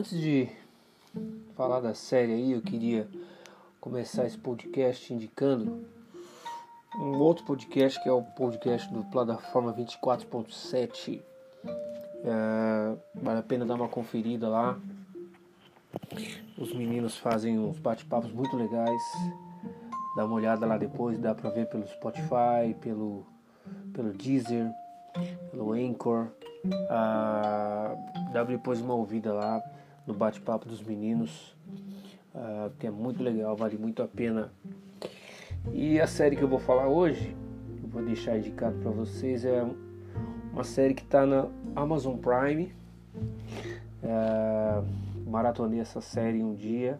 Antes de falar da série aí, eu queria começar esse podcast indicando um outro podcast que é o podcast do Plataforma 24.7. É, vale a pena dar uma conferida lá. Os meninos fazem uns bate-papos muito legais. Dá uma olhada lá depois, dá pra ver pelo Spotify, pelo, pelo Deezer, pelo Anchor. Ah, dá depois uma ouvida lá no bate-papo dos meninos, ah, que é muito legal, vale muito a pena. E a série que eu vou falar hoje, eu vou deixar indicado para vocês, é uma série que está na Amazon Prime. É, maratonei essa série um dia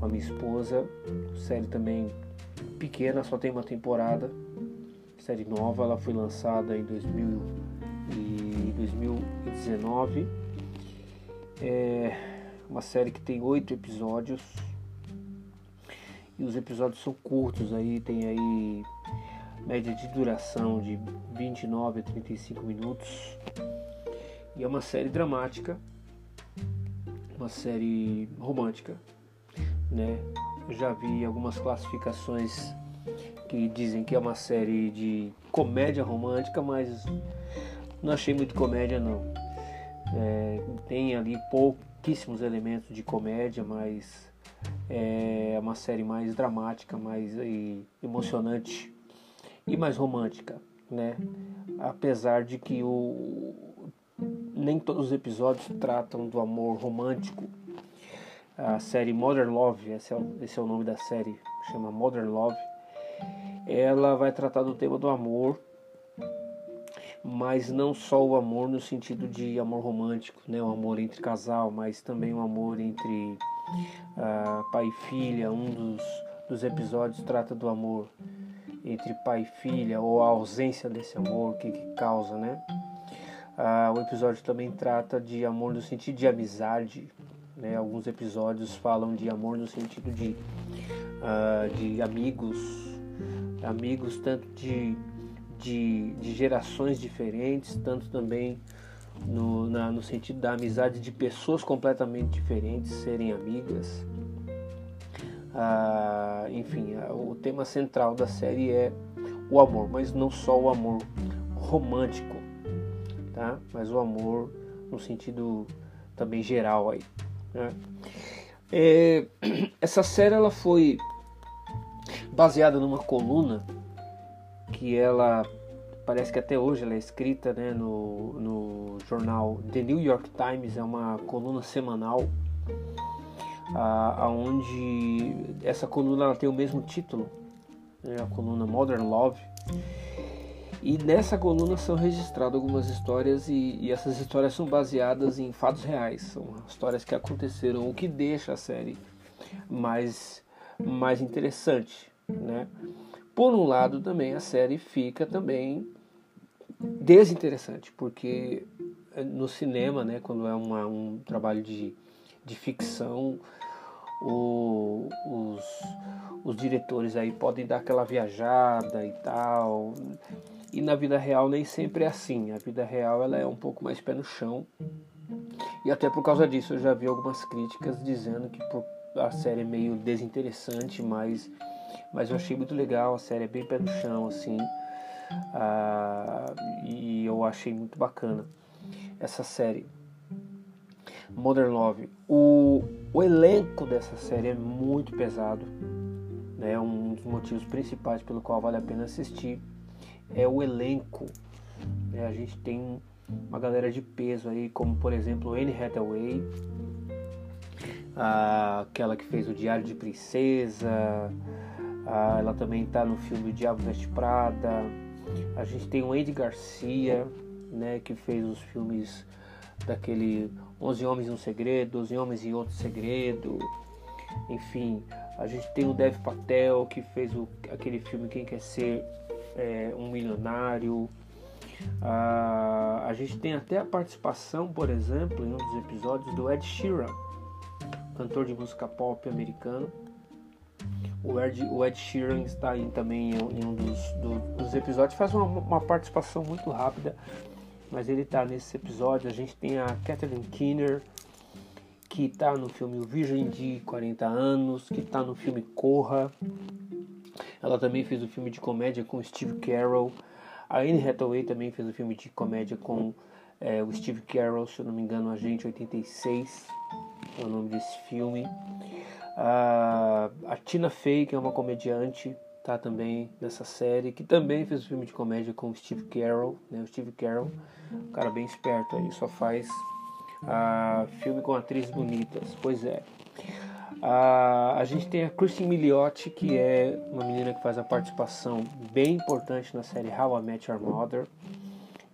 com a minha esposa. Série também pequena, só tem uma temporada. Série nova, ela foi lançada em 2000 e 2019. É uma série que tem oito episódios e os episódios são curtos aí, tem aí média de duração de 29 a 35 minutos. E é uma série dramática, uma série romântica, né? Eu já vi algumas classificações que dizem que é uma série de comédia romântica, mas não achei muito comédia não. É, tem ali pouquíssimos elementos de comédia, mas é uma série mais dramática, mais emocionante e mais romântica, né? Apesar de que o, nem todos os episódios tratam do amor romântico. A série Modern Love, esse é, esse é o nome da série, chama Modern Love. Ela vai tratar do tema do amor mas não só o amor no sentido de amor romântico, né, o amor entre casal, mas também o amor entre uh, pai e filha. Um dos, dos episódios trata do amor entre pai e filha ou a ausência desse amor, que, que causa, né? Uh, o episódio também trata de amor no sentido de amizade. Né? Alguns episódios falam de amor no sentido de, uh, de amigos, amigos tanto de de, de gerações diferentes, tanto também no, na, no sentido da amizade de pessoas completamente diferentes serem amigas. Ah, enfim, o tema central da série é o amor, mas não só o amor romântico, tá? Mas o amor no sentido também geral aí. Né? É, essa série ela foi baseada numa coluna que ela parece que até hoje ela é escrita né, no, no jornal The New York Times, é uma coluna semanal, aonde essa coluna ela tem o mesmo título, né, a coluna Modern Love. E nessa coluna são registradas algumas histórias e, e, essas histórias são baseadas em fatos reais, são histórias que aconteceram, o que deixa a série mais, mais interessante, né? Por um lado, também a série fica também desinteressante, porque eh, no cinema, né, quando é uma, um trabalho de, de ficção, o, os, os diretores aí podem dar aquela viajada e tal. E na vida real nem sempre é assim. A vida real ela é um pouco mais pé no chão. E até por causa disso eu já vi algumas críticas dizendo que a série é meio desinteressante, mas mas eu achei muito legal, a série é bem pé no chão, assim. Ah, e eu achei muito bacana essa série. Modern Love. O, o elenco dessa série é muito pesado. Né? Um dos motivos principais pelo qual vale a pena assistir é o elenco. Né? A gente tem uma galera de peso aí, como por exemplo Anne Hathaway, aquela que fez o Diário de Princesa, ah, ela também está no filme O Diabo Veste Prada. A gente tem o Andy Garcia, né, que fez os filmes daquele 11 Homens um Segredo, 12 Homens e Outro Segredo. Enfim, a gente tem o Dev Patel, que fez o, aquele filme Quem Quer Ser é, um Milionário. Ah, a gente tem até a participação, por exemplo, em um dos episódios do Ed Sheeran, cantor de música pop americano. O Ed, o Ed Sheeran está aí também em, um dos, do, dos episódios, faz uma, uma, participação muito rápida, mas ele está nesse episódio. A gente tem a Catherine Keener que está no filme O Virgem de 40 Anos, que está no filme Corra. Ela também fez o filme de comédia com Steve Carell. A Anne Hathaway também fez o filme de comédia com é, o Steve Carell, se eu não me engano, Agente 86 é o nome desse filme. A Tina Fey, que é uma comediante, tá também nessa série, que também fez o filme de comédia com o Steve Carell, né? O Steve Carell, um cara bem esperto aí, só faz uh, filme com atrizes bonitas. Pois é. Uh, a gente tem a Kristen Milioti, que é uma menina que faz a participação bem importante na série How I Met Your Mother,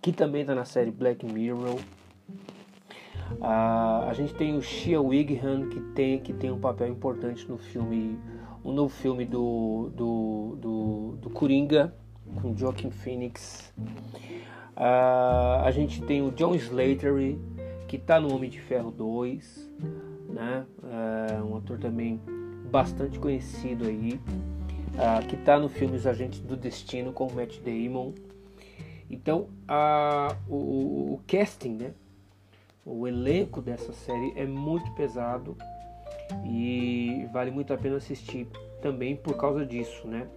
que também está na série Black Mirror. A gente tem o Shia Wighan, que tem, que tem um papel importante no filme, o um novo filme do, do, do, do Coringa, com Joaquin Phoenix. A gente tem o John Slater, que está no Homem de Ferro 2, né? É um ator também bastante conhecido aí, que está no filme Os Agentes do Destino com o Matt Damon. Então, uh, o, o, casting, né? O elenco dessa série é muito pesado e vale muito a pena assistir também por causa disso, né?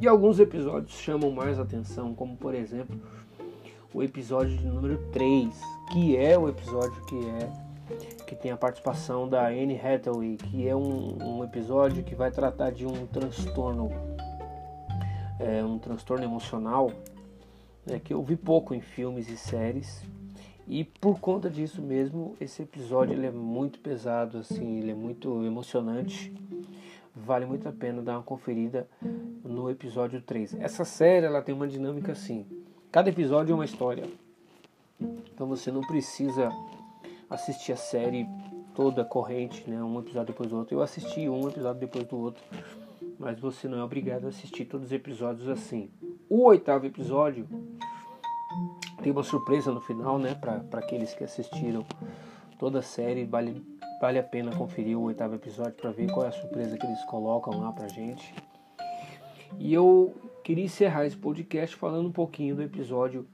E alguns episódios chamam mais atenção, como por exemplo o episódio de número 3, que é o episódio que é que tem a participação da Anne Hathaway, que é um, um episódio que vai tratar de um transtorno, é, um transtorno emocional, né, que eu vi pouco em filmes e séries. E por conta disso mesmo, esse episódio ele é muito pesado, assim, ele é muito emocionante. Vale muito a pena dar uma conferida no episódio 3. Essa série ela tem uma dinâmica assim. Cada episódio é uma história. Então você não precisa assistir a série toda corrente, né, um episódio depois do outro. Eu assisti um episódio depois do outro, mas você não é obrigado a assistir todos os episódios assim. O oitavo episódio tem uma surpresa no final, né, para aqueles que assistiram toda a série. Vale, vale a pena conferir o oitavo episódio para ver qual é a surpresa que eles colocam lá pra gente. E eu queria encerrar esse podcast falando um pouquinho do episódio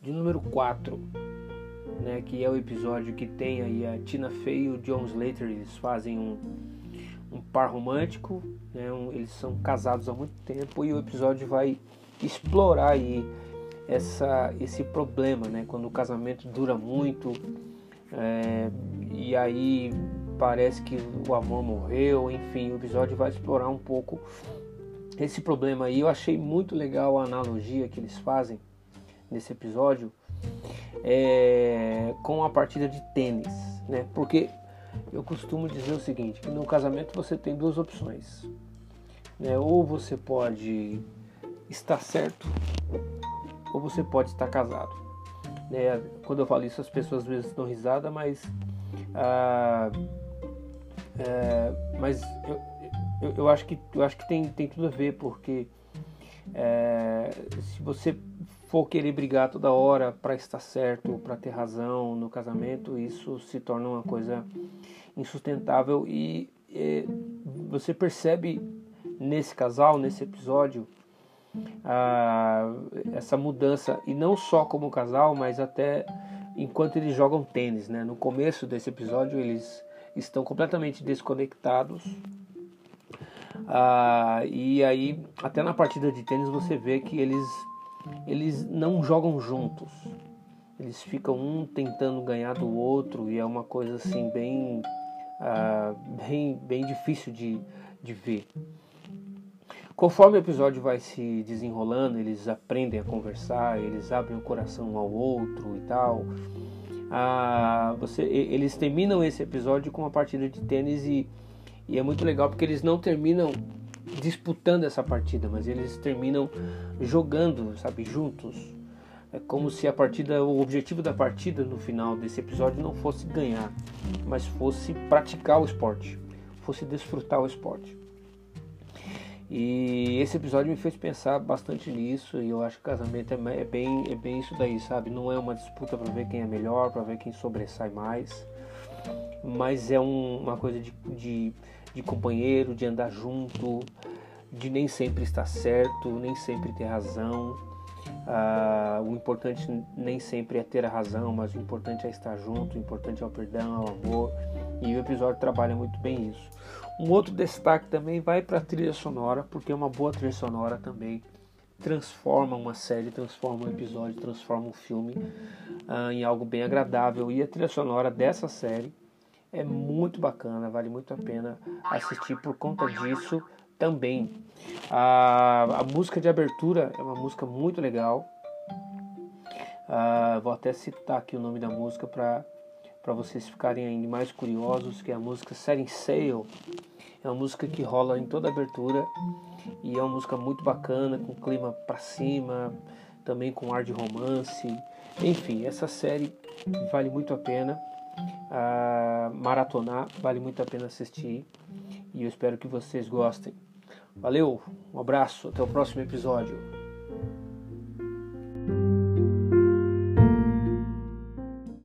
de número 4, né, que é o episódio que tem aí a Tina Fey e o John Slater, eles fazem um, um par romântico, né, um, eles são casados há muito tempo e o episódio vai explorar aí essa, esse problema, né, quando o casamento dura muito é, e aí parece que o amor morreu, enfim, o episódio vai explorar um pouco esse problema aí. Eu achei muito legal a analogia que eles fazem nesse episódio é, com a partida de tênis, né? Porque eu costumo dizer o seguinte, que no casamento você tem duas opções, né? Ou você pode estar certo, ou você pode estar casado. Né? Quando eu falo isso, as pessoas às vezes dão risada, mas ah, é, mas eu, eu, eu, acho que, eu acho que tem, tem tudo a ver, porque é, se você for querer brigar toda hora para estar certo, para ter razão no casamento, isso se torna uma coisa insustentável e, e você percebe nesse casal, nesse episódio, essa mudança e não só como casal, mas até enquanto eles jogam tênis, né? No começo desse episódio eles estão completamente desconectados ah, e aí, até na partida de tênis, você vê que eles, eles não jogam juntos. Eles ficam um tentando ganhar do outro e é uma coisa assim bem, ah, bem, bem difícil de, de ver. Conforme o episódio vai se desenrolando, eles aprendem a conversar, eles abrem o coração um ao outro e tal. Ah, você, eles terminam esse episódio com uma partida de tênis e e é muito legal porque eles não terminam disputando essa partida, mas eles terminam jogando, sabe, juntos. É como se a partida, o objetivo da partida no final desse episódio não fosse ganhar, mas fosse praticar o esporte, fosse desfrutar o esporte. E esse episódio me fez pensar bastante nisso e eu acho que casamento é, é bem, é bem isso daí, sabe? Não é uma disputa para ver quem é melhor, para ver quem sobressai mais mas é um, uma coisa de, de, de, companheiro, de andar junto, de nem sempre estar certo, nem sempre ter razão. Uh, o importante nem sempre é ter a razão, mas o importante é estar junto, o importante é o perdão, é o amor. E o episódio trabalha muito bem isso. Um outro destaque também vai para a trilha sonora, porque uma boa trilha sonora também transforma uma série, transforma um episódio, transforma um filme uh, em algo bem agradável. E a trilha sonora dessa série é muito bacana, vale muito a pena assistir por conta disso também. A, a música de abertura é uma música muito legal. Uh, vou até citar aqui o nome da música para para vocês ficarem ainda mais curiosos, que é a música Setting Sail. É uma música que rola em toda abertura e é uma música muito bacana, com clima para cima, também com ar de romance. Enfim, essa série vale muito a pena maratonar, vale muito a pena assistir e eu espero que vocês gostem. Valeu, um abraço, até o próximo episódio.